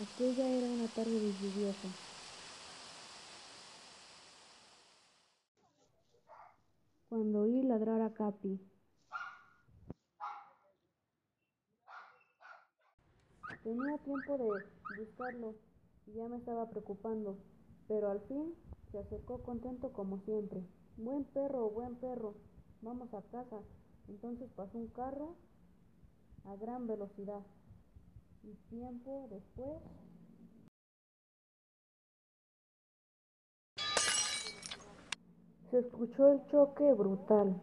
Aquella era una tarde lluviosa. Cuando oí ladrar a Capi. Tenía tiempo de buscarlo y ya me estaba preocupando, pero al fin se acercó contento como siempre. Buen perro, buen perro, vamos a casa. Entonces pasó un carro a gran velocidad y tiempo después se escuchó el choque brutal.